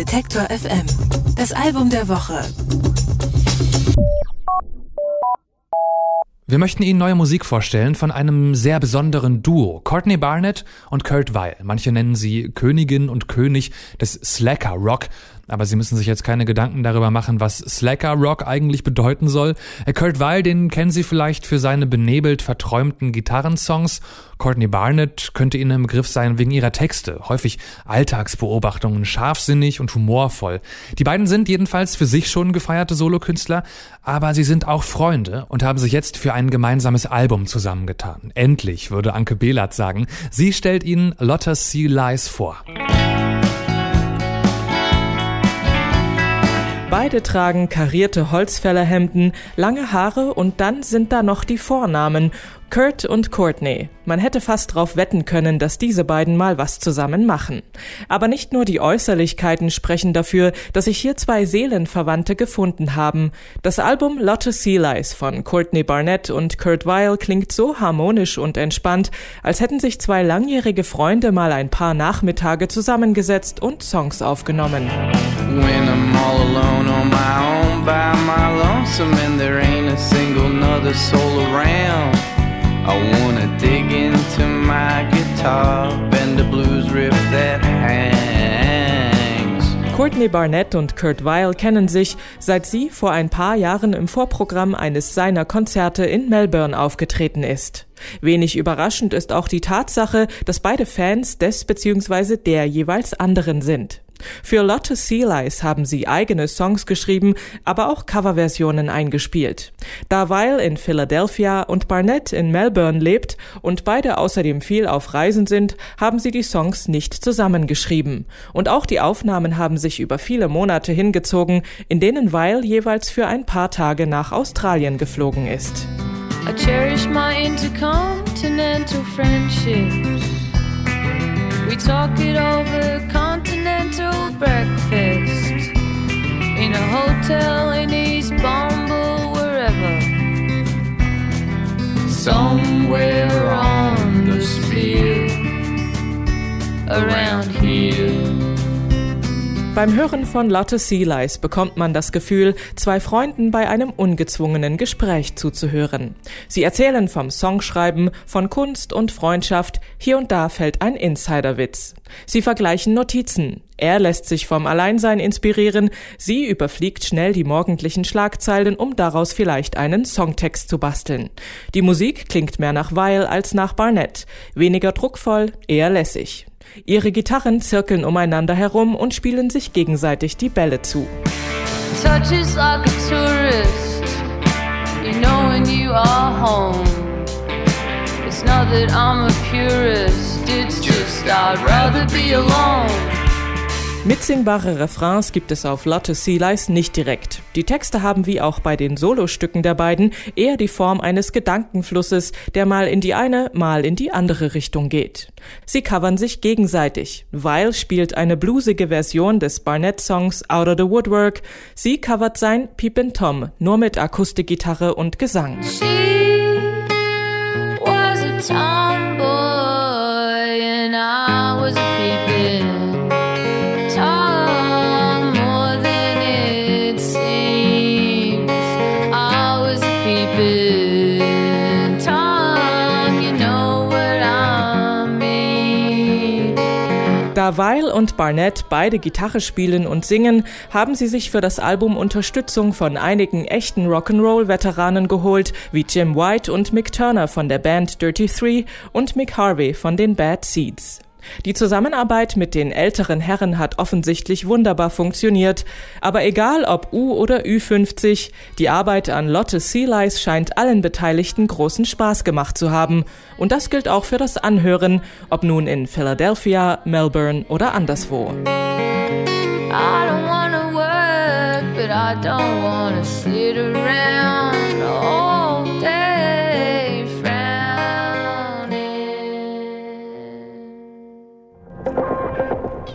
Detektor FM. Das Album der Woche. Wir möchten Ihnen neue Musik vorstellen von einem sehr besonderen Duo, Courtney Barnett und Kurt Weil. Manche nennen sie Königin und König des Slacker Rock. Aber Sie müssen sich jetzt keine Gedanken darüber machen, was Slacker Rock eigentlich bedeuten soll. Kurt Weil, den kennen Sie vielleicht für seine benebelt verträumten Gitarrensongs. Courtney Barnett könnte Ihnen im Begriff sein wegen ihrer Texte, häufig Alltagsbeobachtungen, scharfsinnig und humorvoll. Die beiden sind jedenfalls für sich schon gefeierte Solokünstler, aber sie sind auch Freunde und haben sich jetzt für ein gemeinsames Album zusammengetan. Endlich, würde Anke Behlert sagen. Sie stellt Ihnen Lotta Sea Lies vor. Beide tragen karierte Holzfällerhemden, lange Haare und dann sind da noch die Vornamen Kurt und Courtney. Man hätte fast drauf wetten können, dass diese beiden mal was zusammen machen. Aber nicht nur die Äußerlichkeiten sprechen dafür, dass sich hier zwei Seelenverwandte gefunden haben. Das Album Lotte Sea von Courtney Barnett und Kurt Weil klingt so harmonisch und entspannt, als hätten sich zwei langjährige Freunde mal ein paar Nachmittage zusammengesetzt und Songs aufgenommen. By my lonesome and there ain't a single another soul around I wanna dig into my guitar, bend a blues riff that hangs. Courtney Barnett und Kurt Weil kennen sich, seit sie vor ein paar Jahren im Vorprogramm eines seiner Konzerte in Melbourne aufgetreten ist. Wenig überraschend ist auch die Tatsache, dass beide Fans des bzw. der jeweils anderen sind. Für Lotte Sealies haben sie eigene Songs geschrieben, aber auch Coverversionen eingespielt. Da Weil in Philadelphia und Barnett in Melbourne lebt und beide außerdem viel auf Reisen sind, haben sie die Songs nicht zusammengeschrieben. Und auch die Aufnahmen haben sich über viele Monate hingezogen, in denen Weil jeweils für ein paar Tage nach Australien geflogen ist. I cherish my intercontinental friendships. We talk it over continental breakfast in a hotel in East Bumble, wherever. Somewhere Beim Hören von Lotte Sealies bekommt man das Gefühl, zwei Freunden bei einem ungezwungenen Gespräch zuzuhören. Sie erzählen vom Songschreiben, von Kunst und Freundschaft, hier und da fällt ein Insiderwitz. Sie vergleichen Notizen. Er lässt sich vom Alleinsein inspirieren, sie überfliegt schnell die morgendlichen Schlagzeilen, um daraus vielleicht einen Songtext zu basteln. Die Musik klingt mehr nach Weil als nach Barnett, weniger druckvoll, eher lässig. Ihre Gitarren zirkeln umeinander herum und spielen sich gegenseitig die Bälle zu. It's just I'd rather be alone. Mitsingbare Refrains gibt es auf Lotte Sealies nicht direkt. Die Texte haben wie auch bei den Solostücken der beiden eher die Form eines Gedankenflusses, der mal in die eine, mal in die andere Richtung geht. Sie covern sich gegenseitig. Weil spielt eine bluesige Version des Barnett-Songs Out of the Woodwork. Sie covert sein Peepin' Tom, nur mit Akustikgitarre und Gesang. She was a Da Weil und Barnett beide Gitarre spielen und singen, haben sie sich für das Album Unterstützung von einigen echten Rock'n'Roll-Veteranen geholt, wie Jim White und Mick Turner von der Band Dirty Three und Mick Harvey von den Bad Seeds. Die Zusammenarbeit mit den älteren Herren hat offensichtlich wunderbar funktioniert, aber egal ob U oder Ü50, die Arbeit an Lotte Sealies scheint allen Beteiligten großen Spaß gemacht zu haben. Und das gilt auch für das Anhören, ob nun in Philadelphia, Melbourne oder anderswo. I don't wanna sit around.